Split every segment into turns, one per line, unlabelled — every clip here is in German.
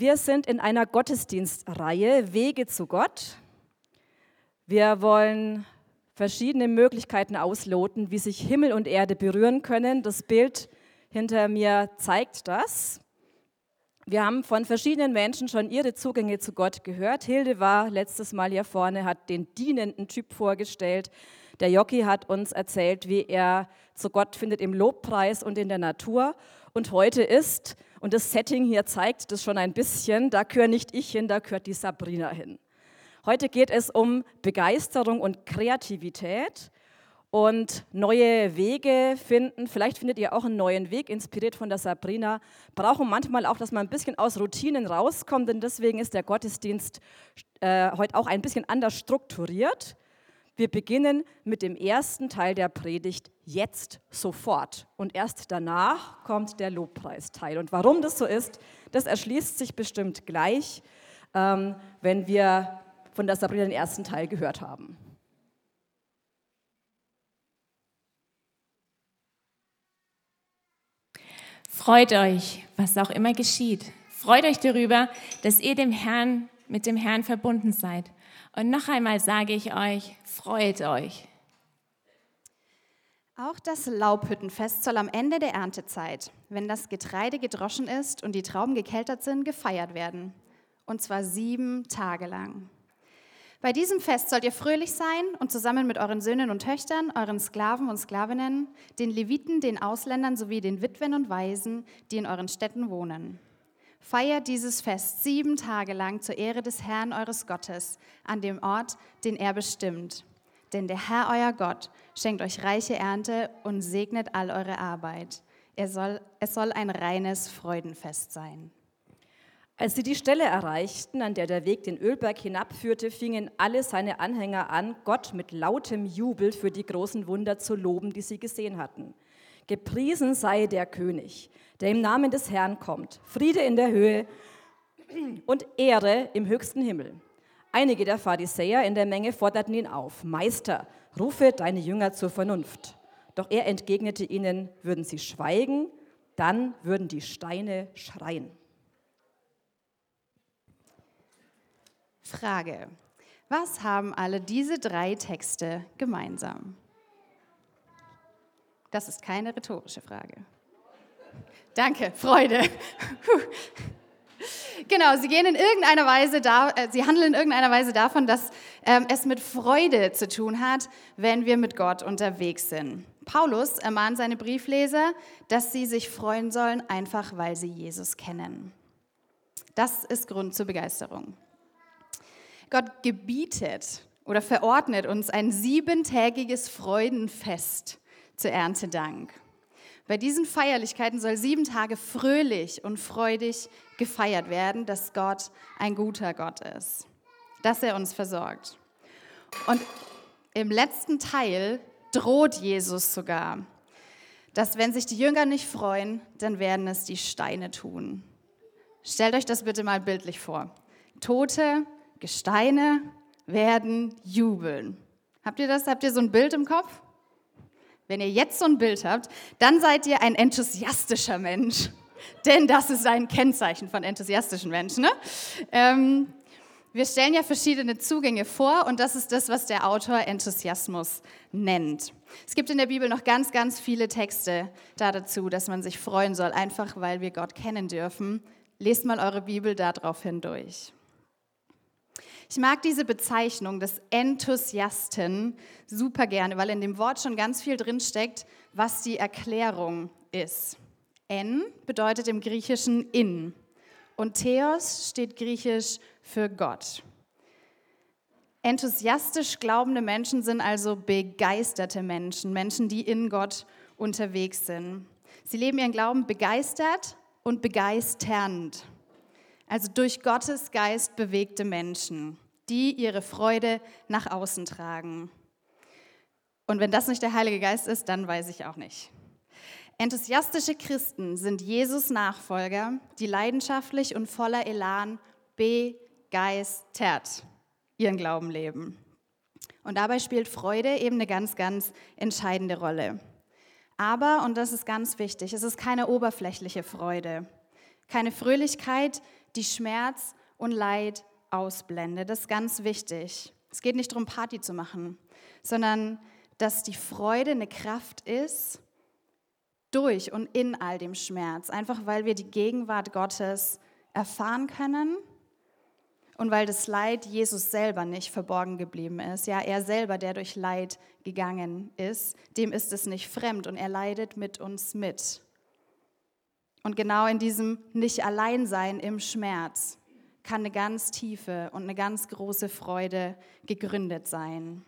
Wir sind in einer Gottesdienstreihe Wege zu Gott. Wir wollen verschiedene Möglichkeiten ausloten, wie sich Himmel und Erde berühren können. Das Bild hinter mir zeigt das. Wir haben von verschiedenen Menschen schon ihre Zugänge zu Gott gehört. Hilde war letztes Mal hier vorne, hat den dienenden Typ vorgestellt. Der Jockey hat uns erzählt, wie er zu Gott findet im Lobpreis und in der Natur. Und heute ist, und das Setting hier zeigt das schon ein bisschen, da gehöre nicht ich hin, da gehört die Sabrina hin. Heute geht es um Begeisterung und Kreativität und neue Wege finden. Vielleicht findet ihr auch einen neuen Weg, inspiriert von der Sabrina. Brauchen manchmal auch, dass man ein bisschen aus Routinen rauskommt, denn deswegen ist der Gottesdienst äh, heute auch ein bisschen anders strukturiert. Wir beginnen mit dem ersten Teil der Predigt jetzt sofort und erst danach kommt der Lobpreisteil. Und warum das so ist, das erschließt sich bestimmt gleich, ähm, wenn wir von der Sabrina den ersten Teil gehört haben.
Freut euch, was auch immer geschieht. Freut euch darüber, dass ihr dem Herrn, mit dem Herrn verbunden seid. Und noch einmal sage ich euch, freut euch.
Auch das Laubhüttenfest soll am Ende der Erntezeit, wenn das Getreide gedroschen ist und die Trauben gekeltert sind, gefeiert werden. Und zwar sieben Tage lang. Bei diesem Fest sollt ihr fröhlich sein und zusammen mit euren Söhnen und Töchtern, euren Sklaven und Sklavinnen, den Leviten, den Ausländern sowie den Witwen und Waisen, die in euren Städten wohnen. Feiert dieses Fest sieben Tage lang zur Ehre des Herrn eures Gottes an dem Ort, den er bestimmt. Denn der Herr euer Gott schenkt euch reiche Ernte und segnet all eure Arbeit. Soll, es soll ein reines Freudenfest sein.
Als sie die Stelle erreichten, an der der Weg den Ölberg hinabführte, fingen alle seine Anhänger an, Gott mit lautem Jubel für die großen Wunder zu loben, die sie gesehen hatten. Gepriesen sei der König, der im Namen des Herrn kommt. Friede in der Höhe und Ehre im höchsten Himmel. Einige der Pharisäer in der Menge forderten ihn auf, Meister, rufe deine Jünger zur Vernunft. Doch er entgegnete ihnen, würden sie schweigen, dann würden die Steine schreien.
Frage. Was haben alle diese drei Texte gemeinsam? Das ist keine rhetorische Frage. Danke, Freude. Genau, sie gehen in irgendeiner Weise da, äh, sie handeln in irgendeiner Weise davon, dass ähm, es mit Freude zu tun hat, wenn wir mit Gott unterwegs sind. Paulus ermahnt seine Briefleser, dass sie sich freuen sollen, einfach weil sie Jesus kennen. Das ist Grund zur Begeisterung. Gott gebietet oder verordnet uns ein siebentägiges Freudenfest zur Erntedank. Bei diesen Feierlichkeiten soll sieben Tage fröhlich und freudig gefeiert werden, dass Gott ein guter Gott ist, dass er uns versorgt. Und im letzten Teil droht Jesus sogar, dass wenn sich die Jünger nicht freuen, dann werden es die Steine tun. Stellt euch das bitte mal bildlich vor. Tote Gesteine werden jubeln. Habt ihr das? Habt ihr so ein Bild im Kopf? Wenn ihr jetzt so ein Bild habt, dann seid ihr ein enthusiastischer Mensch. Denn das ist ein Kennzeichen von enthusiastischen Menschen. Ne? Ähm, wir stellen ja verschiedene Zugänge vor und das ist das, was der Autor Enthusiasmus nennt. Es gibt in der Bibel noch ganz, ganz viele Texte da dazu, dass man sich freuen soll, einfach weil wir Gott kennen dürfen. Lest mal eure Bibel darauf hindurch. Ich mag diese Bezeichnung des Enthusiasten super gerne, weil in dem Wort schon ganz viel drinsteckt, was die Erklärung ist. En bedeutet im Griechischen in und Theos steht griechisch für Gott. Enthusiastisch glaubende Menschen sind also begeisterte Menschen, Menschen, die in Gott unterwegs sind. Sie leben ihren Glauben begeistert und begeisternd. Also durch Gottes Geist bewegte Menschen, die ihre Freude nach außen tragen. Und wenn das nicht der Heilige Geist ist, dann weiß ich auch nicht. Enthusiastische Christen sind Jesus Nachfolger, die leidenschaftlich und voller Elan begeistert ihren Glauben leben. Und dabei spielt Freude eben eine ganz, ganz entscheidende Rolle. Aber, und das ist ganz wichtig, es ist keine oberflächliche Freude. Keine Fröhlichkeit, die Schmerz und Leid ausblendet. Das ist ganz wichtig. Es geht nicht darum, Party zu machen, sondern dass die Freude eine Kraft ist durch und in all dem Schmerz, einfach weil wir die Gegenwart Gottes erfahren können und weil das Leid Jesus selber nicht verborgen geblieben ist. Ja, er selber, der durch Leid gegangen ist, dem ist es nicht fremd und er leidet mit uns mit. Und genau in diesem Nicht-Allein-Sein im Schmerz kann eine ganz tiefe und eine ganz große Freude gegründet sein.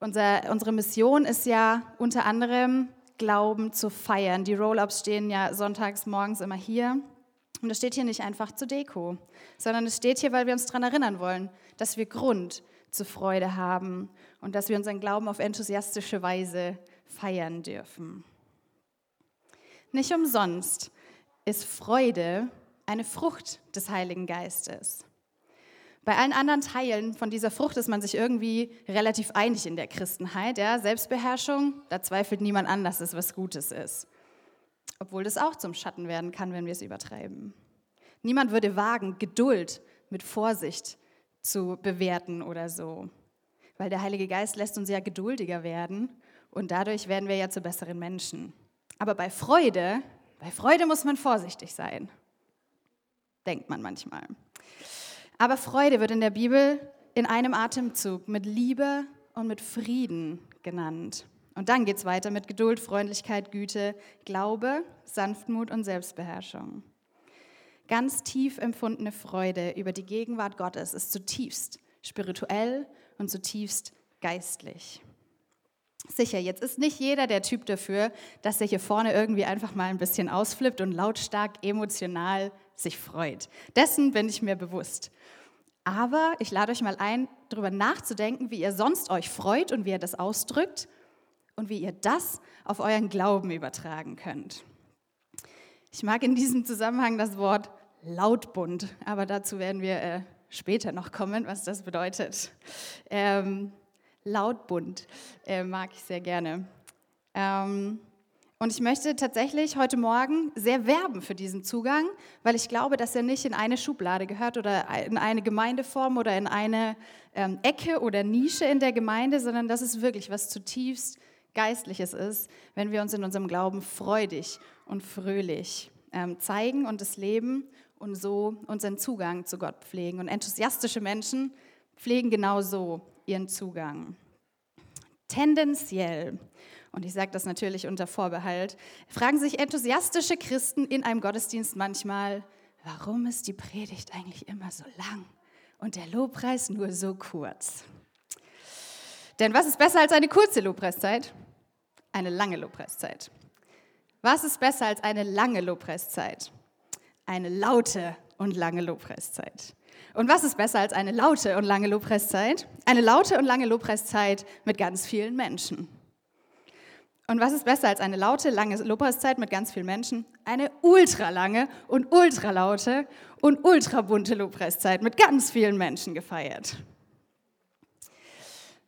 Unser, unsere Mission ist ja unter anderem, Glauben zu feiern. Die Roll-ups stehen ja sonntags morgens immer hier. Und das steht hier nicht einfach zur Deko, sondern es steht hier, weil wir uns daran erinnern wollen, dass wir Grund zur Freude haben und dass wir unseren Glauben auf enthusiastische Weise feiern dürfen. Nicht umsonst ist Freude eine Frucht des Heiligen Geistes. Bei allen anderen Teilen von dieser Frucht ist man sich irgendwie relativ einig in der Christenheit. Ja? Selbstbeherrschung, da zweifelt niemand an, dass es was Gutes ist. Obwohl das auch zum Schatten werden kann, wenn wir es übertreiben. Niemand würde wagen, Geduld mit Vorsicht zu bewerten oder so. Weil der Heilige Geist lässt uns ja geduldiger werden und dadurch werden wir ja zu besseren Menschen. Aber bei Freude, bei Freude muss man vorsichtig sein. Denkt man manchmal. Aber Freude wird in der Bibel in einem Atemzug mit Liebe und mit Frieden genannt. Und dann geht es weiter mit Geduld, Freundlichkeit, Güte, Glaube, Sanftmut und Selbstbeherrschung. Ganz tief empfundene Freude über die Gegenwart Gottes ist zutiefst spirituell und zutiefst geistlich. Sicher, jetzt ist nicht jeder der Typ dafür, dass er hier vorne irgendwie einfach mal ein bisschen ausflippt und lautstark emotional sich freut. Dessen bin ich mir bewusst. Aber ich lade euch mal ein, darüber nachzudenken, wie ihr sonst euch freut und wie ihr das ausdrückt und wie ihr das auf euren Glauben übertragen könnt. Ich mag in diesem Zusammenhang das Wort lautbunt, aber dazu werden wir äh, später noch kommen, was das bedeutet. Ähm, lautbunt äh, mag ich sehr gerne. Ähm, und ich möchte tatsächlich heute Morgen sehr werben für diesen Zugang, weil ich glaube, dass er nicht in eine Schublade gehört oder in eine Gemeindeform oder in eine ähm, Ecke oder Nische in der Gemeinde, sondern dass es wirklich was zutiefst Geistliches ist, wenn wir uns in unserem Glauben freudig und fröhlich ähm, zeigen und es leben und so unseren Zugang zu Gott pflegen. Und enthusiastische Menschen pflegen genau so ihren Zugang. Tendenziell und ich sage das natürlich unter Vorbehalt, fragen sich enthusiastische Christen in einem Gottesdienst manchmal, warum ist die Predigt eigentlich immer so lang und der Lobpreis nur so kurz? Denn was ist besser als eine kurze Lobpreiszeit? Eine lange Lobpreiszeit. Was ist besser als eine lange Lobpreiszeit? Eine laute und lange Lobpreiszeit. Und was ist besser als eine laute und lange Lobpreiszeit? Eine laute und lange Lobpreiszeit mit ganz vielen Menschen. Und was ist besser als eine laute, lange Lobpreiszeit mit ganz vielen Menschen? Eine ultralange und ultralaute und ultrabunte Lobpreiszeit mit ganz vielen Menschen gefeiert.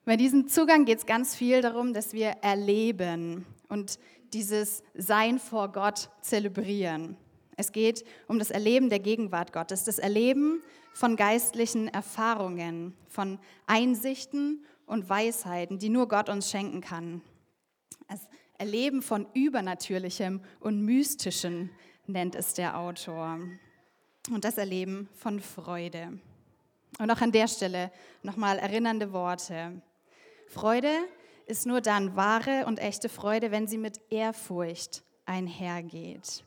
Bei diesem Zugang geht es ganz viel darum, dass wir erleben und dieses Sein vor Gott zelebrieren. Es geht um das Erleben der Gegenwart Gottes, das Erleben von geistlichen Erfahrungen, von Einsichten und Weisheiten, die nur Gott uns schenken kann. Das Erleben von Übernatürlichem und Mystischen nennt es der Autor. Und das Erleben von Freude. Und auch an der Stelle nochmal erinnernde Worte. Freude ist nur dann wahre und echte Freude, wenn sie mit Ehrfurcht einhergeht.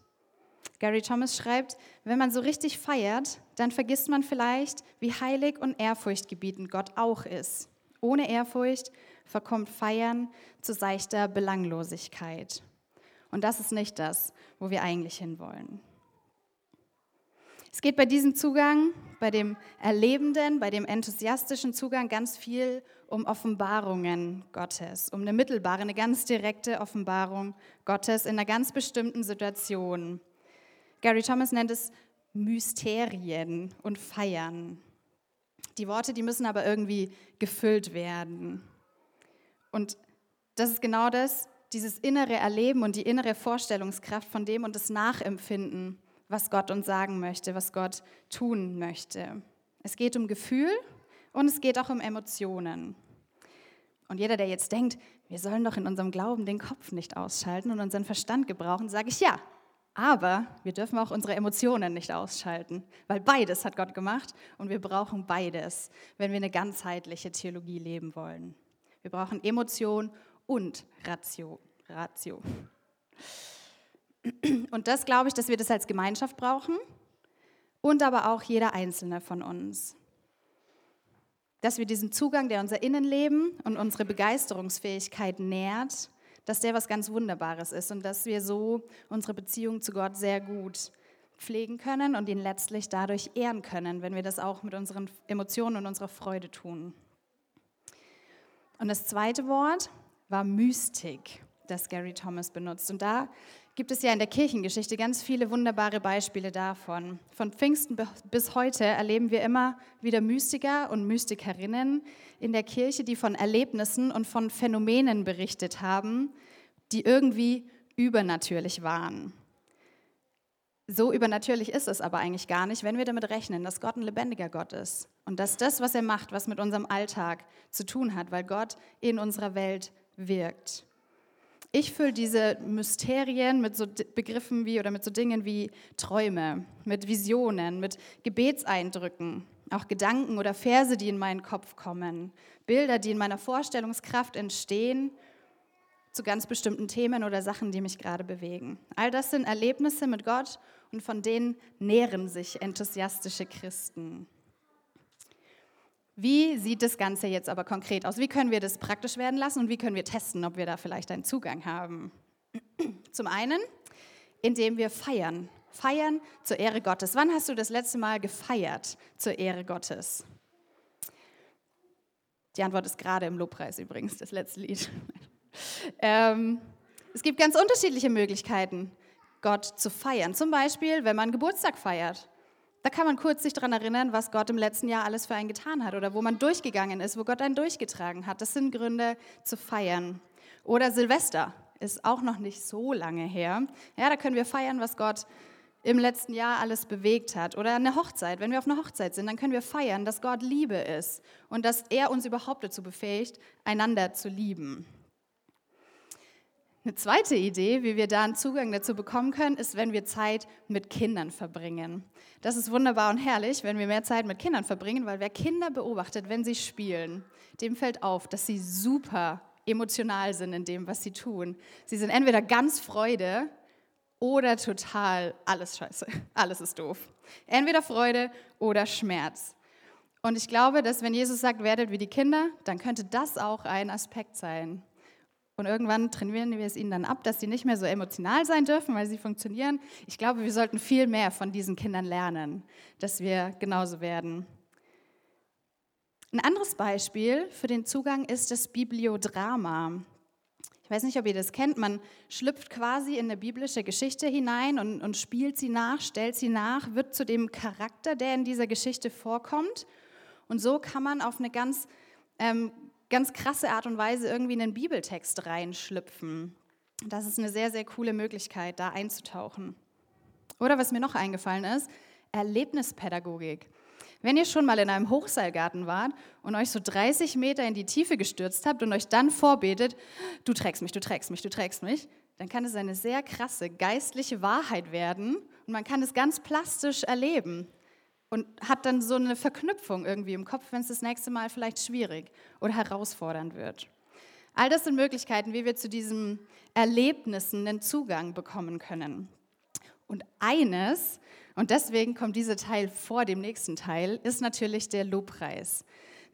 Gary Thomas schreibt, wenn man so richtig feiert, dann vergisst man vielleicht, wie heilig und ehrfurchtgebietend Gott auch ist. Ohne Ehrfurcht verkommt Feiern zu seichter Belanglosigkeit. Und das ist nicht das, wo wir eigentlich hinwollen. Es geht bei diesem Zugang, bei dem erlebenden, bei dem enthusiastischen Zugang ganz viel um Offenbarungen Gottes, um eine mittelbare, eine ganz direkte Offenbarung Gottes in einer ganz bestimmten Situation. Gary Thomas nennt es Mysterien und Feiern. Die Worte, die müssen aber irgendwie gefüllt werden. Und das ist genau das, dieses innere Erleben und die innere Vorstellungskraft von dem und das Nachempfinden was Gott uns sagen möchte, was Gott tun möchte. Es geht um Gefühl und es geht auch um Emotionen. Und jeder, der jetzt denkt, wir sollen doch in unserem Glauben den Kopf nicht ausschalten und unseren Verstand gebrauchen, sage ich ja. Aber wir dürfen auch unsere Emotionen nicht ausschalten, weil beides hat Gott gemacht und wir brauchen beides, wenn wir eine ganzheitliche Theologie leben wollen. Wir brauchen Emotion und Ratio. Ratio. Und das glaube ich, dass wir das als Gemeinschaft brauchen und aber auch jeder Einzelne von uns. Dass wir diesen Zugang, der unser Innenleben und unsere Begeisterungsfähigkeit nährt, dass der was ganz Wunderbares ist und dass wir so unsere Beziehung zu Gott sehr gut pflegen können und ihn letztlich dadurch ehren können, wenn wir das auch mit unseren Emotionen und unserer Freude tun. Und das zweite Wort war Mystik, das Gary Thomas benutzt. Und da gibt es ja in der Kirchengeschichte ganz viele wunderbare Beispiele davon. Von Pfingsten bis heute erleben wir immer wieder Mystiker und Mystikerinnen in der Kirche, die von Erlebnissen und von Phänomenen berichtet haben, die irgendwie übernatürlich waren. So übernatürlich ist es aber eigentlich gar nicht, wenn wir damit rechnen, dass Gott ein lebendiger Gott ist und dass das, was er macht, was mit unserem Alltag zu tun hat, weil Gott in unserer Welt wirkt. Ich fülle diese Mysterien mit so Begriffen wie oder mit so Dingen wie Träume, mit Visionen, mit Gebetseindrücken, auch Gedanken oder Verse, die in meinen Kopf kommen, Bilder, die in meiner Vorstellungskraft entstehen zu ganz bestimmten Themen oder Sachen, die mich gerade bewegen. All das sind Erlebnisse mit Gott und von denen nähren sich enthusiastische Christen. Wie sieht das Ganze jetzt aber konkret aus? Wie können wir das praktisch werden lassen und wie können wir testen, ob wir da vielleicht einen Zugang haben? Zum einen, indem wir feiern. Feiern zur Ehre Gottes. Wann hast du das letzte Mal gefeiert zur Ehre Gottes? Die Antwort ist gerade im Lobpreis übrigens, das letzte Lied. ähm, es gibt ganz unterschiedliche Möglichkeiten, Gott zu feiern. Zum Beispiel, wenn man Geburtstag feiert. Da kann man kurz sich daran erinnern, was Gott im letzten Jahr alles für einen getan hat oder wo man durchgegangen ist, wo Gott einen durchgetragen hat. Das sind Gründe zu feiern. Oder Silvester ist auch noch nicht so lange her. Ja, da können wir feiern, was Gott im letzten Jahr alles bewegt hat. Oder eine Hochzeit. Wenn wir auf einer Hochzeit sind, dann können wir feiern, dass Gott Liebe ist und dass er uns überhaupt dazu befähigt, einander zu lieben. Eine zweite Idee, wie wir da einen Zugang dazu bekommen können, ist, wenn wir Zeit mit Kindern verbringen. Das ist wunderbar und herrlich, wenn wir mehr Zeit mit Kindern verbringen, weil wer Kinder beobachtet, wenn sie spielen, dem fällt auf, dass sie super emotional sind in dem, was sie tun. Sie sind entweder ganz Freude oder total alles scheiße, alles ist doof. Entweder Freude oder Schmerz. Und ich glaube, dass wenn Jesus sagt, werdet wie die Kinder, dann könnte das auch ein Aspekt sein. Und irgendwann trainieren wir es ihnen dann ab, dass sie nicht mehr so emotional sein dürfen, weil sie funktionieren. Ich glaube, wir sollten viel mehr von diesen Kindern lernen, dass wir genauso werden. Ein anderes Beispiel für den Zugang ist das Bibliodrama. Ich weiß nicht, ob ihr das kennt. Man schlüpft quasi in eine biblische Geschichte hinein und, und spielt sie nach, stellt sie nach, wird zu dem Charakter, der in dieser Geschichte vorkommt. Und so kann man auf eine ganz ähm, ganz krasse Art und Weise irgendwie in den Bibeltext reinschlüpfen. Das ist eine sehr, sehr coole Möglichkeit, da einzutauchen. Oder was mir noch eingefallen ist, Erlebnispädagogik. Wenn ihr schon mal in einem Hochseilgarten wart und euch so 30 Meter in die Tiefe gestürzt habt und euch dann vorbetet, du trägst mich, du trägst mich, du trägst mich, dann kann es eine sehr krasse geistliche Wahrheit werden und man kann es ganz plastisch erleben und hat dann so eine Verknüpfung irgendwie im Kopf, wenn es das nächste Mal vielleicht schwierig oder herausfordernd wird. All das sind Möglichkeiten, wie wir zu diesen Erlebnissen einen Zugang bekommen können. Und eines, und deswegen kommt dieser Teil vor dem nächsten Teil, ist natürlich der Lobpreis.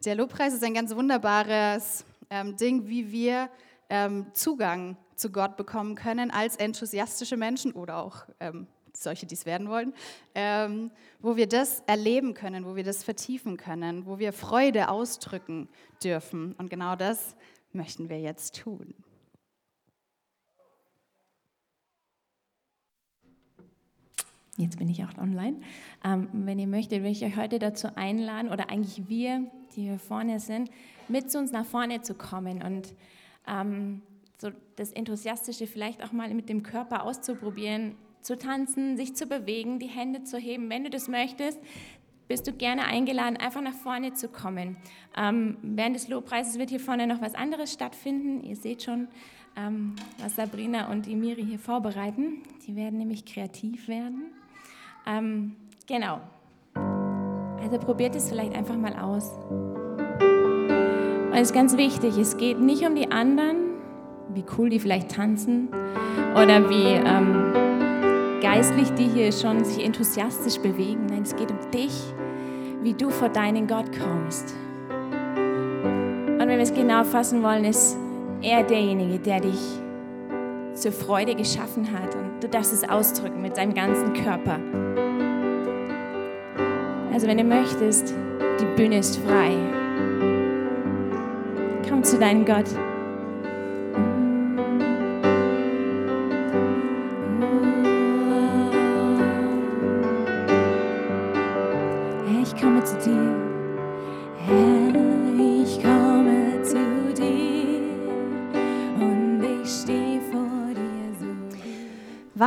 Der Lobpreis ist ein ganz wunderbares ähm, Ding, wie wir ähm, Zugang zu Gott bekommen können als enthusiastische Menschen oder auch ähm, solche, die es werden wollen, ähm, wo wir das erleben können, wo wir das vertiefen können, wo wir Freude ausdrücken dürfen. Und genau das möchten wir jetzt tun.
Jetzt bin ich auch online. Ähm, wenn ihr möchtet, will ich euch heute dazu einladen, oder eigentlich wir, die hier vorne sind, mit zu uns nach vorne zu kommen und ähm, so das Enthusiastische vielleicht auch mal mit dem Körper auszuprobieren, zu tanzen, sich zu bewegen, die Hände zu heben. Wenn du das möchtest, bist du gerne eingeladen, einfach nach vorne zu kommen. Ähm, während des Lobpreises wird hier vorne noch was anderes stattfinden. Ihr seht schon, ähm, was Sabrina und die Miri hier vorbereiten. Die werden nämlich kreativ werden. Ähm, genau. Also probiert es vielleicht einfach mal aus. Und es ist ganz wichtig, es geht nicht um die anderen, wie cool die vielleicht tanzen oder wie ähm, geistlich die hier schon sich enthusiastisch bewegen. Nein, es geht um dich, wie du vor deinen Gott kommst. Und wenn wir es genau fassen wollen, ist er derjenige, der dich zur Freude geschaffen hat. Und du darfst es ausdrücken mit deinem ganzen Körper. Also wenn du möchtest, die Bühne ist frei. Komm zu deinem Gott.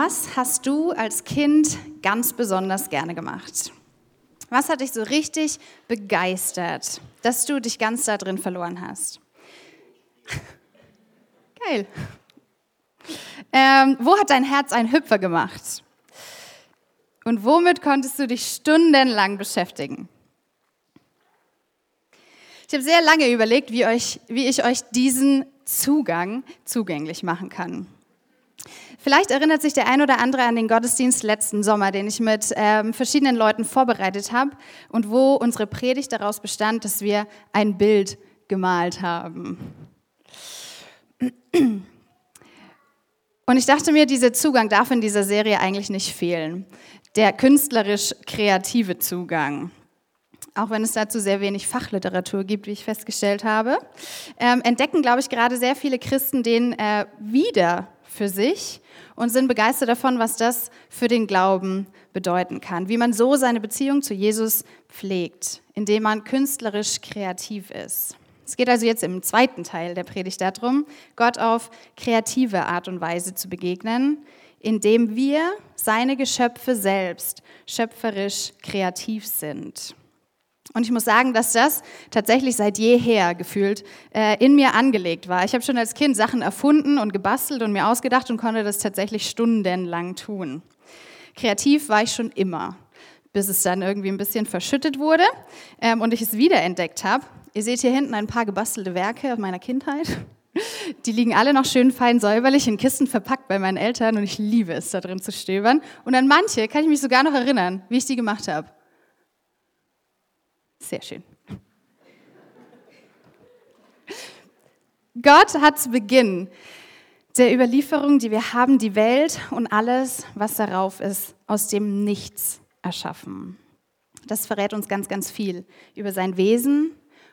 Was hast du als Kind ganz besonders gerne gemacht? Was hat dich so richtig begeistert, dass du dich ganz da drin verloren hast? Geil. Ähm, wo hat dein Herz einen Hüpfer gemacht? Und womit konntest du dich stundenlang beschäftigen? Ich habe sehr lange überlegt, wie, euch, wie ich euch diesen Zugang zugänglich machen kann. Vielleicht erinnert sich der ein oder andere an den Gottesdienst letzten Sommer, den ich mit ähm, verschiedenen Leuten vorbereitet habe und wo unsere Predigt daraus bestand, dass wir ein Bild gemalt haben. Und ich dachte mir, dieser Zugang darf in dieser Serie eigentlich nicht fehlen. Der künstlerisch-kreative Zugang. Auch wenn es dazu sehr wenig Fachliteratur gibt, wie ich festgestellt habe, ähm, entdecken, glaube ich, gerade sehr viele Christen den äh, wieder für sich und sind begeistert davon, was das für den Glauben bedeuten kann. Wie man so seine Beziehung zu Jesus pflegt, indem man künstlerisch kreativ ist. Es geht also jetzt im zweiten Teil der Predigt darum, Gott auf kreative Art und Weise zu begegnen, indem wir seine Geschöpfe selbst schöpferisch kreativ sind. Und ich muss sagen, dass das tatsächlich seit jeher gefühlt äh, in mir angelegt war. Ich habe schon als Kind Sachen erfunden und gebastelt und mir ausgedacht und konnte das tatsächlich stundenlang tun. Kreativ war ich schon immer, bis es dann irgendwie ein bisschen verschüttet wurde ähm, und ich es wiederentdeckt habe. Ihr seht hier hinten ein paar gebastelte Werke meiner Kindheit. Die liegen alle noch schön fein säuberlich in Kisten verpackt bei meinen Eltern und ich liebe es, da drin zu stöbern. Und an manche kann ich mich sogar noch erinnern, wie ich die gemacht habe. Sehr schön. Gott hat zu Beginn der Überlieferung, die wir haben, die Welt und alles, was darauf ist, aus dem Nichts erschaffen. Das verrät uns ganz, ganz viel über sein Wesen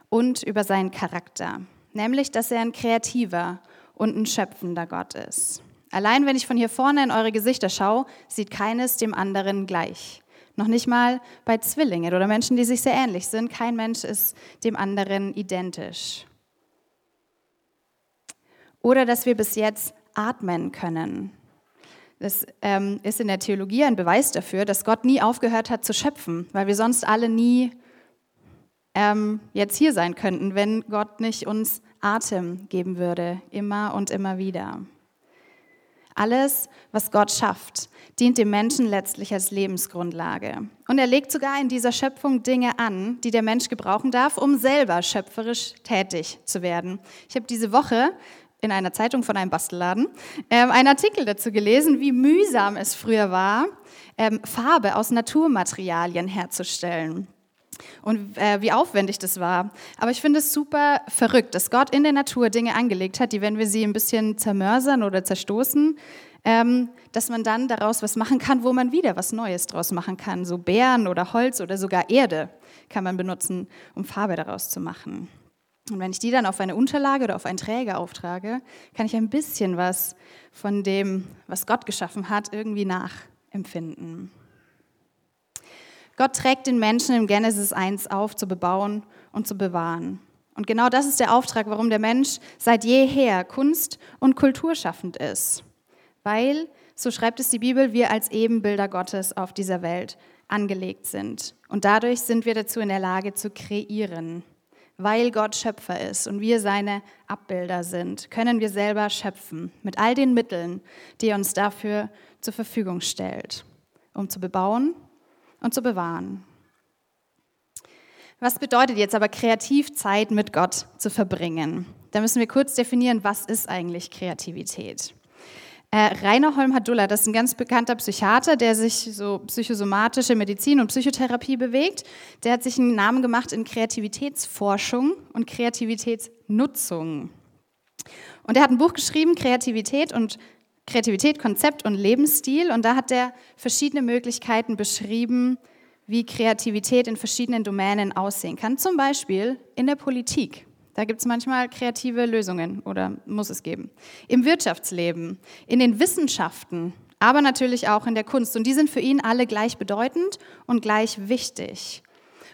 und über seinen Charakter. Nämlich, dass er ein kreativer und ein schöpfender Gott ist. Allein wenn ich von hier vorne in eure Gesichter schaue, sieht keines dem anderen gleich. Noch nicht mal bei Zwillingen oder Menschen, die sich sehr ähnlich sind. Kein Mensch ist dem anderen identisch. Oder dass wir bis jetzt atmen können. Das ähm, ist in der Theologie ein Beweis dafür, dass Gott nie aufgehört hat zu schöpfen, weil wir sonst alle nie ähm, jetzt hier sein könnten, wenn Gott nicht uns Atem geben würde, immer und immer wieder. Alles, was Gott schafft, dient dem Menschen letztlich als Lebensgrundlage. Und er legt sogar in dieser Schöpfung Dinge an, die der Mensch gebrauchen darf, um selber schöpferisch tätig zu werden. Ich habe diese Woche in einer Zeitung von einem Bastelladen ähm, einen Artikel dazu gelesen, wie mühsam es früher war, ähm, Farbe aus Naturmaterialien herzustellen und äh, wie aufwendig das war. Aber ich finde es super verrückt, dass Gott in der Natur Dinge angelegt hat, die, wenn wir sie ein bisschen zermörsern oder zerstoßen, ähm, dass man dann daraus was machen kann, wo man wieder was Neues draus machen kann. So Beeren oder Holz oder sogar Erde kann man benutzen, um Farbe daraus zu machen. Und wenn ich die dann auf eine Unterlage oder auf einen Träger auftrage, kann ich ein bisschen was von dem, was Gott geschaffen hat, irgendwie nachempfinden. Gott trägt den Menschen in Genesis 1 auf, zu bebauen und zu bewahren. Und genau das ist der Auftrag, warum der Mensch seit jeher kunst- und kulturschaffend ist. Weil so schreibt es die Bibel, wir als Ebenbilder Gottes auf dieser Welt angelegt sind. Und dadurch sind wir dazu in der Lage zu kreieren. Weil Gott Schöpfer ist und wir seine Abbilder sind, können wir selber schöpfen mit all den Mitteln, die er uns dafür zur Verfügung stellt, um zu bebauen und zu bewahren. Was bedeutet jetzt aber kreativ Zeit mit Gott zu verbringen? Da müssen wir kurz definieren, was ist eigentlich Kreativität? Äh, Rainer Holm-Hadulla, das ist ein ganz bekannter Psychiater, der sich so psychosomatische Medizin und Psychotherapie bewegt. Der hat sich einen Namen gemacht in Kreativitätsforschung und Kreativitätsnutzung. Und er hat ein Buch geschrieben, Kreativität und Kreativität, Konzept und Lebensstil. Und da hat er verschiedene Möglichkeiten beschrieben, wie Kreativität in verschiedenen Domänen aussehen kann. Zum Beispiel in der Politik. Da gibt es manchmal kreative Lösungen oder muss es geben. Im Wirtschaftsleben, in den Wissenschaften, aber natürlich auch in der Kunst. Und die sind für ihn alle gleich bedeutend und gleich wichtig.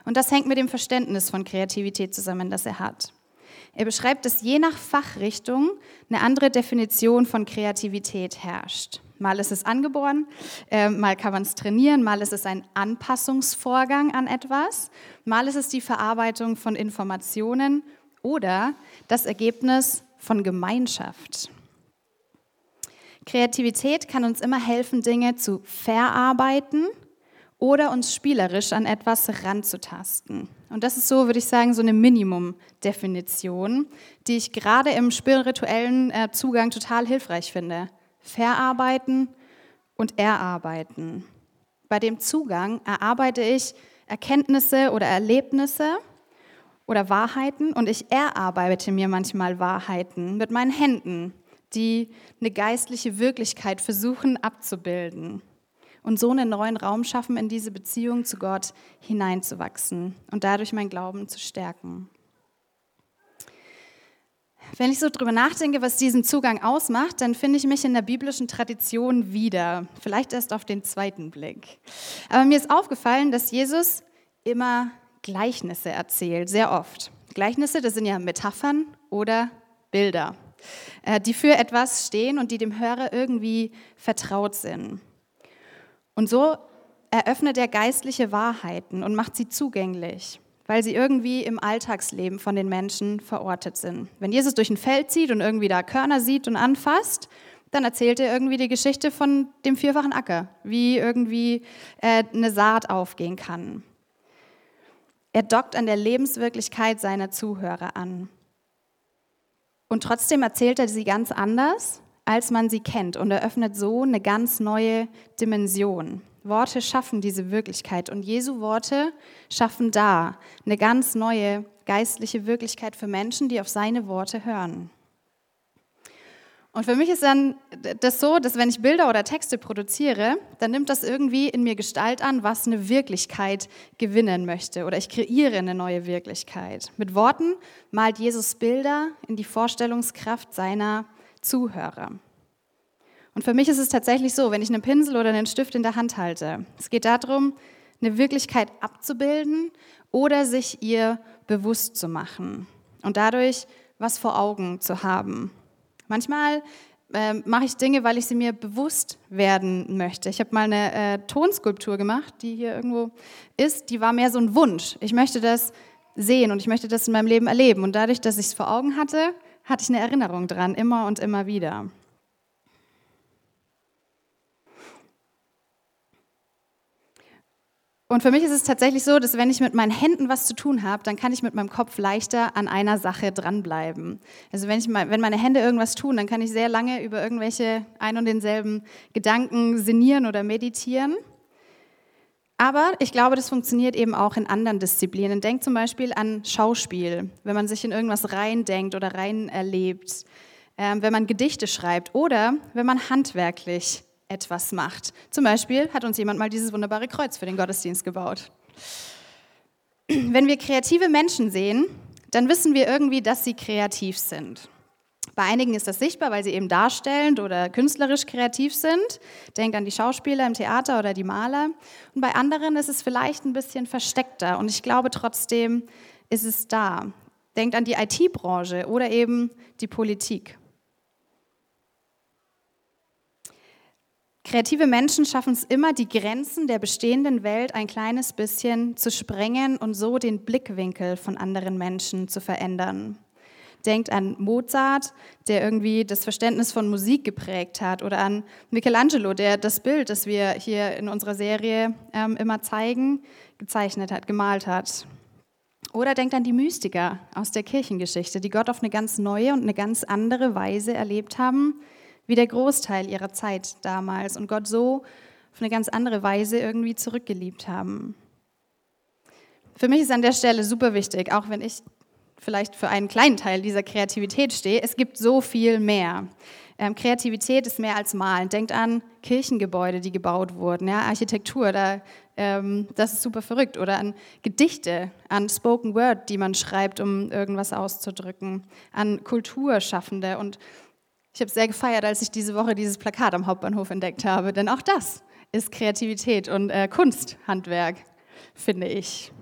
Und das hängt mit dem Verständnis von Kreativität zusammen, das er hat. Er beschreibt, dass je nach Fachrichtung eine andere Definition von Kreativität herrscht. Mal ist es angeboren, äh, mal kann man es trainieren, mal ist es ein Anpassungsvorgang an etwas, mal ist es die Verarbeitung von Informationen oder das Ergebnis von Gemeinschaft. Kreativität kann uns immer helfen, Dinge zu verarbeiten oder uns spielerisch an etwas ranzutasten. Und das ist so, würde ich sagen, so eine Minimum-Definition, die ich gerade im spirituellen äh, Zugang total hilfreich finde. Verarbeiten und erarbeiten. Bei dem Zugang erarbeite ich Erkenntnisse oder Erlebnisse oder Wahrheiten und ich erarbeite mir manchmal Wahrheiten mit meinen Händen, die eine geistliche Wirklichkeit versuchen abzubilden und so einen neuen Raum schaffen, in diese Beziehung zu Gott hineinzuwachsen und dadurch mein Glauben zu stärken. Wenn ich so drüber nachdenke, was diesen Zugang ausmacht, dann finde ich mich in der biblischen Tradition wieder. Vielleicht erst auf den zweiten Blick. Aber mir ist aufgefallen, dass Jesus immer Gleichnisse erzählt, sehr oft. Gleichnisse, das sind ja Metaphern oder Bilder, äh, die für etwas stehen und die dem Hörer irgendwie vertraut sind. Und so eröffnet er geistliche Wahrheiten und macht sie zugänglich, weil sie irgendwie im Alltagsleben von den Menschen verortet sind. Wenn Jesus durch ein Feld zieht und irgendwie da Körner sieht und anfasst, dann erzählt er irgendwie die Geschichte von dem vierfachen Acker, wie irgendwie äh, eine Saat aufgehen kann. Er dockt an der Lebenswirklichkeit seiner Zuhörer an. Und trotzdem erzählt er sie ganz anders, als man sie kennt und eröffnet so eine ganz neue Dimension. Worte schaffen diese Wirklichkeit und Jesu Worte schaffen da eine ganz neue geistliche Wirklichkeit für Menschen, die auf seine Worte hören. Und für mich ist dann das so, dass wenn ich Bilder oder Texte produziere, dann nimmt das irgendwie in mir Gestalt an, was eine Wirklichkeit gewinnen möchte. Oder ich kreiere eine neue Wirklichkeit. Mit Worten malt Jesus Bilder in die Vorstellungskraft seiner Zuhörer. Und für mich ist es tatsächlich so, wenn ich einen Pinsel oder einen Stift in der Hand halte, es geht darum, eine Wirklichkeit abzubilden oder sich ihr bewusst zu machen und dadurch was vor Augen zu haben. Manchmal äh, mache ich Dinge, weil ich sie mir bewusst werden möchte. Ich habe mal eine äh, Tonskulptur gemacht, die hier irgendwo ist. Die war mehr so ein Wunsch. Ich möchte das sehen und ich möchte das in meinem Leben erleben. Und dadurch, dass ich es vor Augen hatte, hatte ich eine Erinnerung dran, immer und immer wieder. Und für mich ist es tatsächlich so, dass wenn ich mit meinen Händen was zu tun habe, dann kann ich mit meinem Kopf leichter an einer Sache dranbleiben. Also wenn, ich wenn meine Hände irgendwas tun, dann kann ich sehr lange über irgendwelche ein und denselben Gedanken sinnieren oder meditieren. Aber ich glaube, das funktioniert eben auch in anderen Disziplinen. Denk zum Beispiel an Schauspiel, wenn man sich in irgendwas reindenkt oder rein erlebt, ähm, wenn man Gedichte schreibt oder wenn man handwerklich etwas macht. Zum Beispiel hat uns jemand mal dieses wunderbare Kreuz für den Gottesdienst gebaut. Wenn wir kreative Menschen sehen, dann wissen wir irgendwie, dass sie kreativ sind. Bei einigen ist das sichtbar, weil sie eben darstellend oder künstlerisch kreativ sind. Denkt an die Schauspieler im Theater oder die Maler. Und bei anderen ist es vielleicht ein bisschen versteckter. Und ich glaube trotzdem ist es da. Denkt an die IT-Branche oder eben die Politik. Kreative Menschen schaffen es immer, die Grenzen der bestehenden Welt ein kleines bisschen zu sprengen und so den Blickwinkel von anderen Menschen zu verändern. Denkt an Mozart, der irgendwie das Verständnis von Musik geprägt hat, oder an Michelangelo, der das Bild, das wir hier in unserer Serie ähm, immer zeigen, gezeichnet hat, gemalt hat. Oder denkt an die Mystiker aus der Kirchengeschichte, die Gott auf eine ganz neue und eine ganz andere Weise erlebt haben, wie der Großteil ihrer Zeit damals und Gott so auf eine ganz andere Weise irgendwie zurückgeliebt haben. Für mich ist an der Stelle super wichtig, auch wenn ich vielleicht für einen kleinen Teil dieser Kreativität stehe, es gibt so viel mehr. Ähm, Kreativität ist mehr als Malen. Denkt an Kirchengebäude, die gebaut wurden, ja, Architektur, da, ähm, das ist super verrückt. Oder an Gedichte, an Spoken Word, die man schreibt, um irgendwas auszudrücken, an Kulturschaffende. Und ich habe sehr gefeiert, als ich diese Woche dieses Plakat am Hauptbahnhof entdeckt habe, denn auch das ist Kreativität und äh, Kunsthandwerk, finde ich.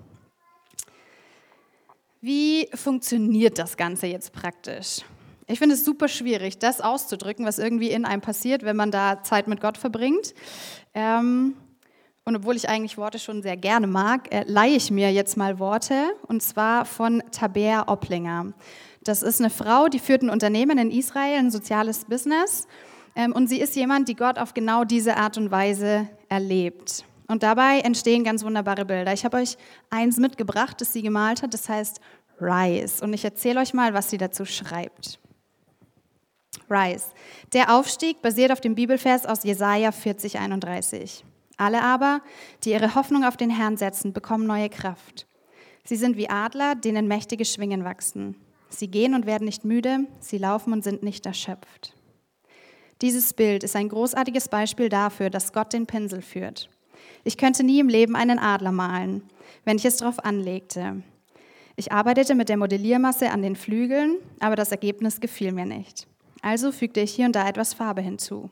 Wie funktioniert das Ganze jetzt praktisch? Ich finde es super schwierig, das auszudrücken, was irgendwie in einem passiert, wenn man da Zeit mit Gott verbringt. Ähm, und obwohl ich eigentlich Worte schon sehr gerne mag, äh, leihe ich mir jetzt mal Worte, und zwar von Tabea Opplinger. Das ist eine Frau, die führt ein Unternehmen in Israel, ein soziales Business. Ähm, und sie ist jemand, die Gott auf genau diese Art und Weise erlebt. Und dabei entstehen ganz wunderbare Bilder. Ich habe euch eins mitgebracht, das sie gemalt hat, das heißt Rise. Und ich erzähle euch mal, was sie dazu schreibt. Rise. Der Aufstieg basiert auf dem Bibelvers aus Jesaja 40, 31. Alle aber, die ihre Hoffnung auf den Herrn setzen, bekommen neue Kraft. Sie sind wie Adler, denen mächtige Schwingen wachsen. Sie gehen und werden nicht müde, sie laufen und sind nicht erschöpft. Dieses Bild ist ein großartiges Beispiel dafür, dass Gott den Pinsel führt. Ich könnte nie im Leben einen Adler malen, wenn ich es darauf anlegte. Ich arbeitete mit der Modelliermasse an den Flügeln, aber das Ergebnis gefiel mir nicht. Also fügte ich hier und da etwas Farbe hinzu.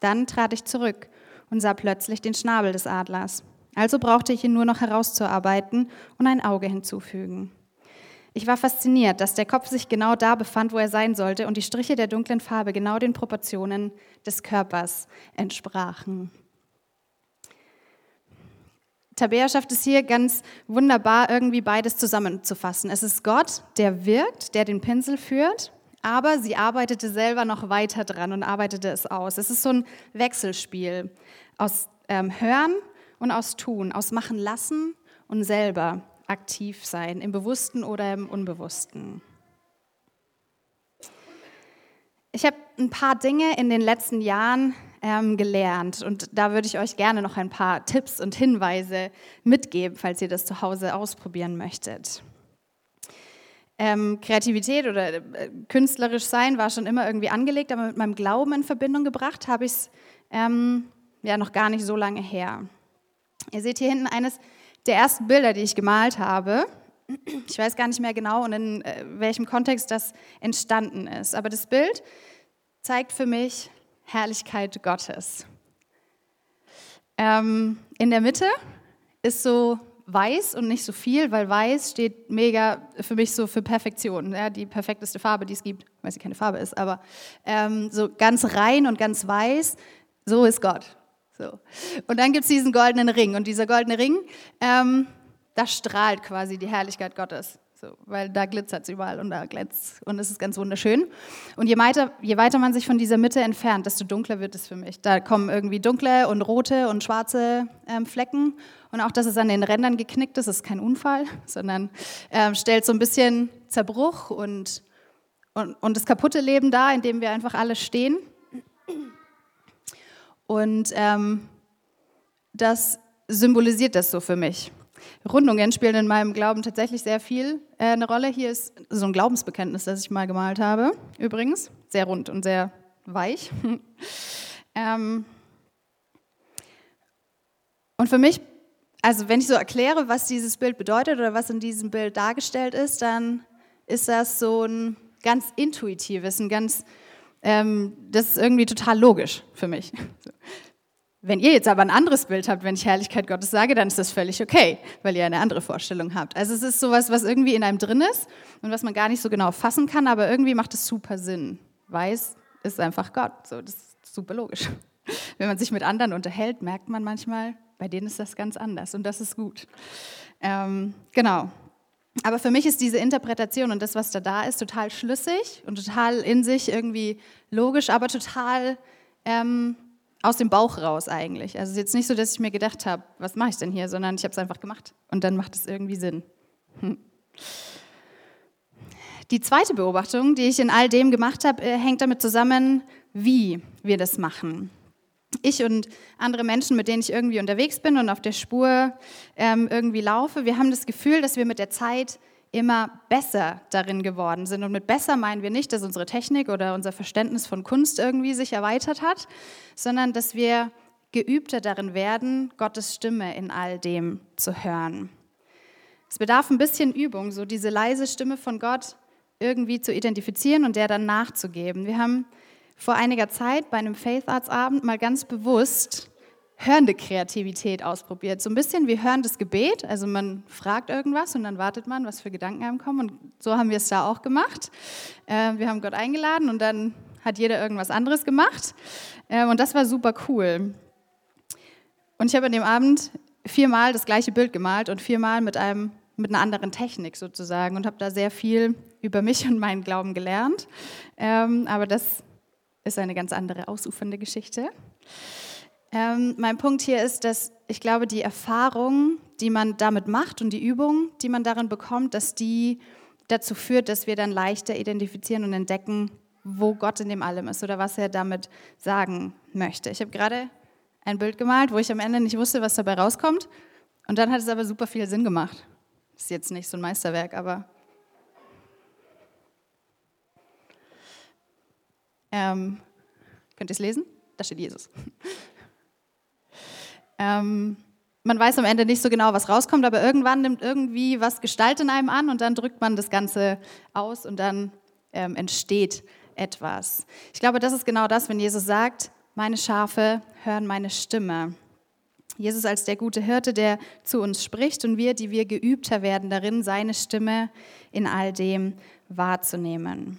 Dann trat ich zurück und sah plötzlich den Schnabel des Adlers. Also brauchte ich ihn nur noch herauszuarbeiten und ein Auge hinzufügen. Ich war fasziniert, dass der Kopf sich genau da befand, wo er sein sollte und die Striche der dunklen Farbe genau den Proportionen des Körpers entsprachen. Tabea schafft es hier ganz wunderbar, irgendwie beides zusammenzufassen. Es ist Gott, der wirkt, der den Pinsel führt, aber sie arbeitete selber noch weiter dran und arbeitete es aus. Es ist so ein Wechselspiel aus ähm, Hören und aus Tun, aus Machen lassen und selber aktiv sein, im Bewussten oder im Unbewussten. Ich habe ein paar Dinge in den letzten Jahren ähm, gelernt. Und da würde ich euch gerne noch ein paar Tipps und Hinweise mitgeben, falls ihr das zu Hause ausprobieren möchtet. Ähm, Kreativität oder äh, künstlerisch sein war schon immer irgendwie angelegt, aber mit meinem Glauben in Verbindung gebracht habe ich es ähm, ja noch gar nicht so lange her. Ihr seht hier hinten eines der ersten Bilder, die ich gemalt habe. Ich weiß gar nicht mehr genau und in äh, welchem Kontext das entstanden ist, aber das Bild zeigt für mich Herrlichkeit Gottes. Ähm, in der Mitte ist so weiß und nicht so viel, weil weiß steht mega für mich so für Perfektion. Ja, die perfekteste Farbe, die es gibt, weil sie keine Farbe ist, aber ähm, so ganz rein und ganz weiß, so ist Gott. So. Und dann gibt es diesen goldenen Ring und dieser goldene Ring, ähm, da strahlt quasi die Herrlichkeit Gottes. So, weil da glitzert es überall und da glänzt und es ist ganz wunderschön. Und je weiter, je weiter man sich von dieser Mitte entfernt, desto dunkler wird es für mich. Da kommen irgendwie dunkle und rote und schwarze ähm, Flecken. Und auch, dass es an den Rändern geknickt ist, ist kein Unfall, sondern ähm, stellt so ein bisschen Zerbruch und, und, und das kaputte Leben dar, in dem wir einfach alle stehen. Und ähm, das symbolisiert das so für mich. Rundungen spielen in meinem Glauben tatsächlich sehr viel äh, eine Rolle. Hier ist so ein Glaubensbekenntnis, das ich mal gemalt habe, übrigens. Sehr rund und sehr weich. ähm und für mich, also wenn ich so erkläre, was dieses Bild bedeutet oder was in diesem Bild dargestellt ist, dann ist das so ein ganz intuitives, ein ganz, ähm, das ist irgendwie total logisch für mich. Wenn ihr jetzt aber ein anderes Bild habt, wenn ich Herrlichkeit Gottes sage, dann ist das völlig okay, weil ihr eine andere Vorstellung habt. Also es ist sowas, was irgendwie in einem drin ist und was man gar nicht so genau fassen kann, aber irgendwie macht es super Sinn. Weiß ist einfach Gott. So, das ist super logisch. Wenn man sich mit anderen unterhält, merkt man manchmal, bei denen ist das ganz anders und das ist gut. Ähm, genau. Aber für mich ist diese Interpretation und das, was da da ist, total schlüssig und total in sich irgendwie logisch, aber total ähm, aus dem Bauch raus eigentlich. Also es ist jetzt nicht so, dass ich mir gedacht habe, was mache ich denn hier, sondern ich habe es einfach gemacht und dann macht es irgendwie Sinn. Hm. Die zweite Beobachtung, die ich in all dem gemacht habe, äh, hängt damit zusammen, wie wir das machen. Ich und andere Menschen, mit denen ich irgendwie unterwegs bin und auf der Spur ähm, irgendwie laufe, wir haben das Gefühl, dass wir mit der Zeit immer besser darin geworden sind. Und mit besser meinen wir nicht, dass unsere Technik oder unser Verständnis von Kunst irgendwie sich erweitert hat, sondern dass wir geübter darin werden, Gottes Stimme in all dem zu hören. Es bedarf ein bisschen Übung, so diese leise Stimme von Gott irgendwie zu identifizieren und der dann nachzugeben. Wir haben vor einiger Zeit bei einem Faith Arts Abend mal ganz bewusst hörende Kreativität ausprobiert. So ein bisschen wie hörendes Gebet. Also man fragt irgendwas und dann wartet man, was für Gedanken einem kommen. Und so haben wir es da auch gemacht. Äh, wir haben Gott eingeladen und dann hat jeder irgendwas anderes gemacht. Äh, und das war super cool. Und ich habe an dem Abend viermal das gleiche Bild gemalt und viermal mit einem mit einer anderen Technik sozusagen und habe da sehr viel über mich und meinen Glauben gelernt. Ähm, aber das ist eine ganz andere ausufernde Geschichte. Ähm, mein Punkt hier ist, dass ich glaube, die Erfahrung, die man damit macht und die Übung, die man darin bekommt, dass die dazu führt, dass wir dann leichter identifizieren und entdecken, wo Gott in dem allem ist oder was er damit sagen möchte. Ich habe gerade ein Bild gemalt, wo ich am Ende nicht wusste, was dabei rauskommt. Und dann hat es aber super viel Sinn gemacht. Ist jetzt nicht so ein Meisterwerk, aber ähm, könnt ihr es lesen? Da steht Jesus. Ähm, man weiß am Ende nicht so genau, was rauskommt, aber irgendwann nimmt irgendwie was Gestalt in einem an und dann drückt man das Ganze aus und dann ähm, entsteht etwas. Ich glaube, das ist genau das, wenn Jesus sagt, meine Schafe hören meine Stimme. Jesus als der gute Hirte, der zu uns spricht und wir, die wir geübter werden darin, seine Stimme in all dem wahrzunehmen.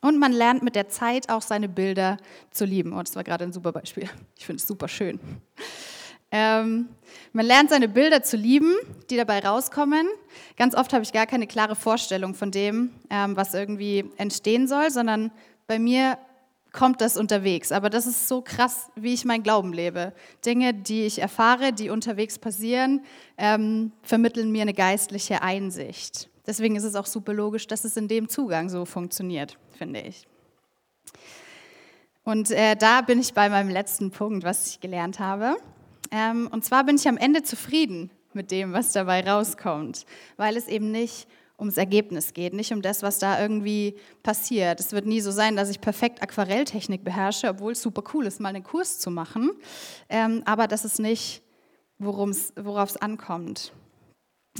Und man lernt mit der Zeit auch seine Bilder zu lieben. Und oh, das war gerade ein super Beispiel. Ich finde es super schön. Ähm, man lernt seine Bilder zu lieben, die dabei rauskommen. Ganz oft habe ich gar keine klare Vorstellung von dem, ähm, was irgendwie entstehen soll, sondern bei mir kommt das unterwegs. Aber das ist so krass, wie ich mein Glauben lebe. Dinge, die ich erfahre, die unterwegs passieren, ähm, vermitteln mir eine geistliche Einsicht. Deswegen ist es auch super logisch, dass es in dem Zugang so funktioniert, finde ich. Und äh, da bin ich bei meinem letzten Punkt, was ich gelernt habe. Ähm, und zwar bin ich am Ende zufrieden mit dem, was dabei rauskommt, weil es eben nicht ums Ergebnis geht, nicht um das, was da irgendwie passiert. Es wird nie so sein, dass ich perfekt Aquarelltechnik beherrsche, obwohl es super cool ist, mal einen Kurs zu machen. Ähm, aber das ist nicht, worauf es ankommt.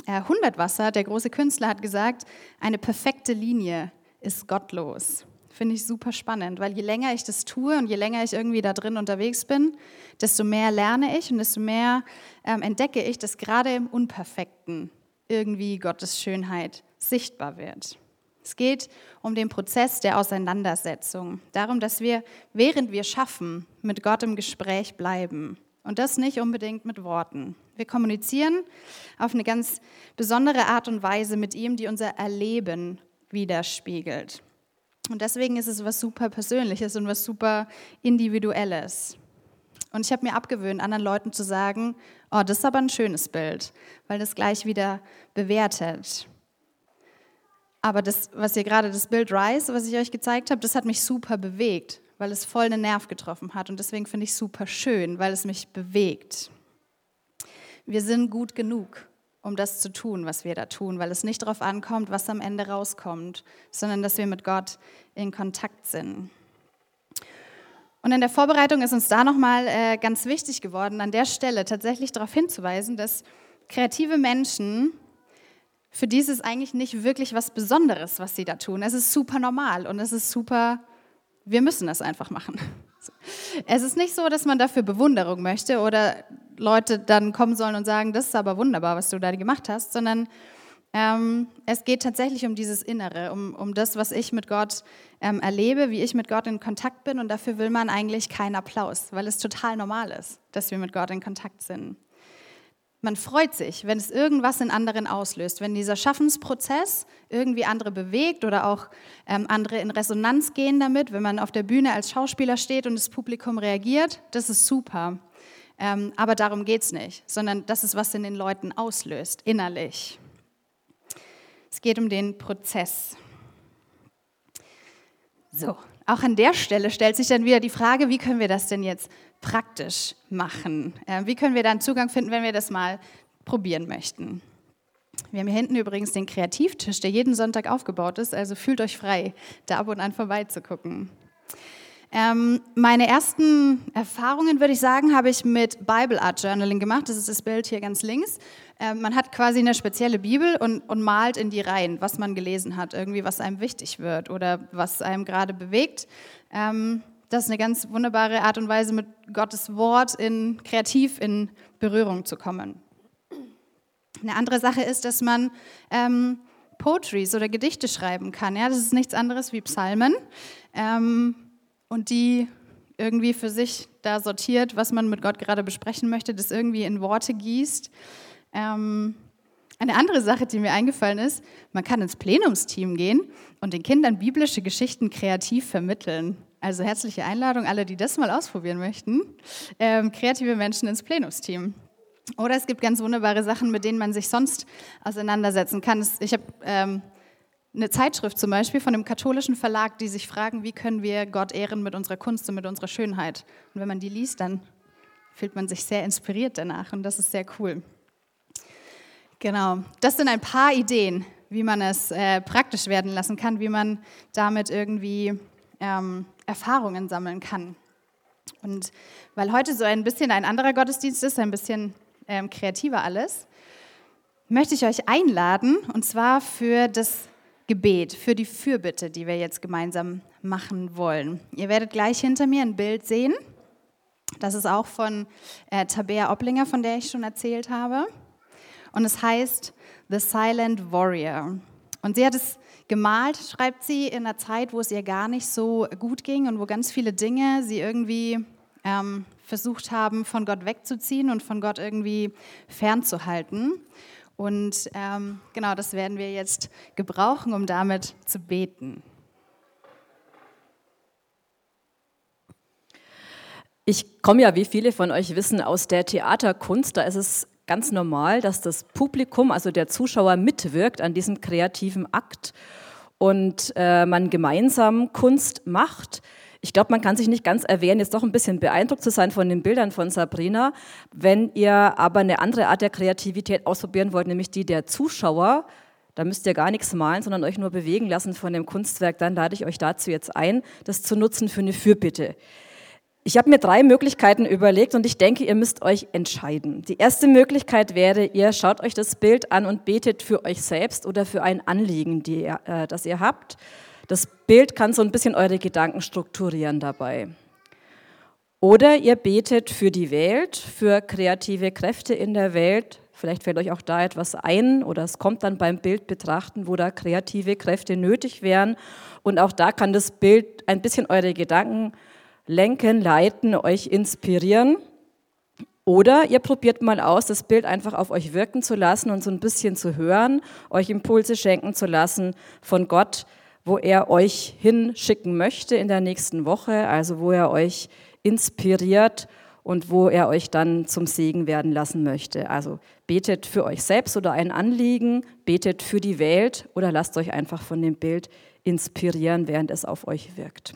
Äh, Hundertwasser, der große Künstler, hat gesagt, eine perfekte Linie ist gottlos. Finde ich super spannend, weil je länger ich das tue und je länger ich irgendwie da drin unterwegs bin, desto mehr lerne ich und desto mehr ähm, entdecke ich, dass gerade im Unperfekten irgendwie Gottes Schönheit sichtbar wird. Es geht um den Prozess der Auseinandersetzung, darum, dass wir, während wir schaffen, mit Gott im Gespräch bleiben und das nicht unbedingt mit Worten. Wir kommunizieren auf eine ganz besondere Art und Weise mit ihm, die unser Erleben widerspiegelt. Und deswegen ist es was super Persönliches und was super Individuelles. Und ich habe mir abgewöhnt, anderen Leuten zu sagen, oh, das ist aber ein schönes Bild, weil das gleich wieder bewertet. Aber das, was ihr gerade, das Bild Rise, was ich euch gezeigt habe, das hat mich super bewegt weil es voll einen Nerv getroffen hat. Und deswegen finde ich es super schön, weil es mich bewegt. Wir sind gut genug, um das zu tun, was wir da tun, weil es nicht darauf ankommt, was am Ende rauskommt, sondern dass wir mit Gott in Kontakt sind. Und in der Vorbereitung ist uns da nochmal äh, ganz wichtig geworden, an der Stelle tatsächlich darauf hinzuweisen, dass kreative Menschen, für die ist es eigentlich nicht wirklich was Besonderes, was sie da tun. Es ist super normal und es ist super wir müssen das einfach machen. Es ist nicht so, dass man dafür Bewunderung möchte oder Leute dann kommen sollen und sagen, das ist aber wunderbar, was du da gemacht hast, sondern Ähm, es geht tatsächlich um dieses Innere, um, um das, was ich mit Gott ähm, erlebe, wie ich mit Gott in Kontakt bin. Und dafür will man eigentlich keinen Applaus, weil es total normal ist, dass wir mit Gott in Kontakt sind. Man freut sich, wenn es irgendwas in anderen auslöst, wenn dieser Schaffensprozess irgendwie andere bewegt oder auch ähm, andere in Resonanz gehen damit, wenn man auf der Bühne als Schauspieler steht und das Publikum reagiert, das ist super. Ähm, aber darum geht es nicht, sondern das ist, was in den Leuten auslöst, innerlich. Es geht um den Prozess. So, auch an der Stelle stellt sich dann wieder die Frage, wie können wir das denn jetzt praktisch machen? Äh, wie können wir dann Zugang finden, wenn wir das mal probieren möchten? Wir haben hier hinten übrigens den Kreativtisch, der jeden Sonntag aufgebaut ist, also fühlt euch frei, da ab und an vorbeizugucken. Ähm, meine ersten Erfahrungen, würde ich sagen, habe ich mit Bible Art Journaling gemacht. Das ist das Bild hier ganz links. Ähm, man hat quasi eine spezielle Bibel und, und malt in die Reihen, was man gelesen hat, irgendwie was einem wichtig wird oder was einem gerade bewegt. Ähm, das ist eine ganz wunderbare Art und Weise, mit Gottes Wort in, kreativ in Berührung zu kommen. Eine andere Sache ist, dass man ähm, Poetries oder Gedichte schreiben kann. Ja, das ist nichts anderes wie Psalmen. Ähm, und die irgendwie für sich da sortiert, was man mit Gott gerade besprechen möchte, das irgendwie in Worte gießt. Ähm, eine andere Sache, die mir eingefallen ist, man kann ins Plenumsteam gehen und den Kindern biblische Geschichten kreativ vermitteln. Also herzliche Einladung, alle, die das mal ausprobieren möchten. Ähm, kreative Menschen ins Plenumsteam. Oder es gibt ganz wunderbare Sachen, mit denen man sich sonst auseinandersetzen kann. Ich habe ähm, eine Zeitschrift zum Beispiel von einem katholischen Verlag, die sich fragen, wie können wir Gott ehren mit unserer Kunst und mit unserer Schönheit. Und wenn man die liest, dann fühlt man sich sehr inspiriert danach und das ist sehr cool. Genau, das sind ein paar Ideen, wie man es äh, praktisch werden lassen kann, wie man damit irgendwie ähm, Erfahrungen sammeln kann. Und weil heute so ein bisschen ein anderer Gottesdienst ist, ein bisschen ähm, kreativer alles, möchte ich euch einladen, und zwar für das Gebet, für die Fürbitte, die wir jetzt gemeinsam machen wollen. Ihr werdet gleich hinter mir ein Bild sehen. Das ist auch von äh, Tabea Opplinger, von der ich schon erzählt habe. Und es heißt The Silent Warrior. Und sie hat es gemalt, schreibt sie, in einer Zeit, wo es ihr gar nicht so gut ging und wo ganz viele Dinge sie irgendwie ähm, versucht haben, von Gott wegzuziehen und von Gott irgendwie fernzuhalten. Und ähm, genau das werden wir jetzt gebrauchen, um damit zu beten.
Ich komme ja, wie viele von euch wissen, aus der Theaterkunst. Da ist es ganz normal, dass das Publikum, also der Zuschauer, mitwirkt an diesem kreativen Akt und äh, man gemeinsam Kunst macht. Ich glaube, man kann sich nicht ganz erwehren, jetzt doch ein bisschen beeindruckt zu sein von den Bildern von Sabrina. Wenn ihr aber eine andere Art der Kreativität ausprobieren wollt, nämlich die der Zuschauer, da müsst ihr gar nichts malen, sondern euch nur bewegen lassen von dem Kunstwerk, dann lade ich euch dazu jetzt ein, das zu nutzen für eine Fürbitte. Ich habe mir drei Möglichkeiten überlegt und ich denke, ihr müsst euch entscheiden. Die erste Möglichkeit wäre, ihr schaut euch das Bild an und betet für euch selbst oder für ein Anliegen, die, äh, das ihr habt. Das Bild kann so ein bisschen eure Gedanken strukturieren dabei. Oder ihr betet für die Welt, für kreative Kräfte in der Welt. Vielleicht fällt euch auch da etwas ein oder es kommt dann beim Bild betrachten, wo da kreative Kräfte nötig wären. Und auch da kann das Bild ein bisschen eure Gedanken lenken, leiten, euch inspirieren. Oder ihr probiert mal aus, das Bild einfach auf euch wirken zu lassen und so ein bisschen zu hören, euch Impulse schenken zu lassen von Gott, wo er euch hinschicken möchte in der nächsten Woche, also wo er euch inspiriert und wo er euch dann zum Segen werden lassen möchte. Also betet für euch selbst oder ein Anliegen, betet für die Welt oder lasst euch einfach von dem Bild inspirieren, während es auf euch wirkt.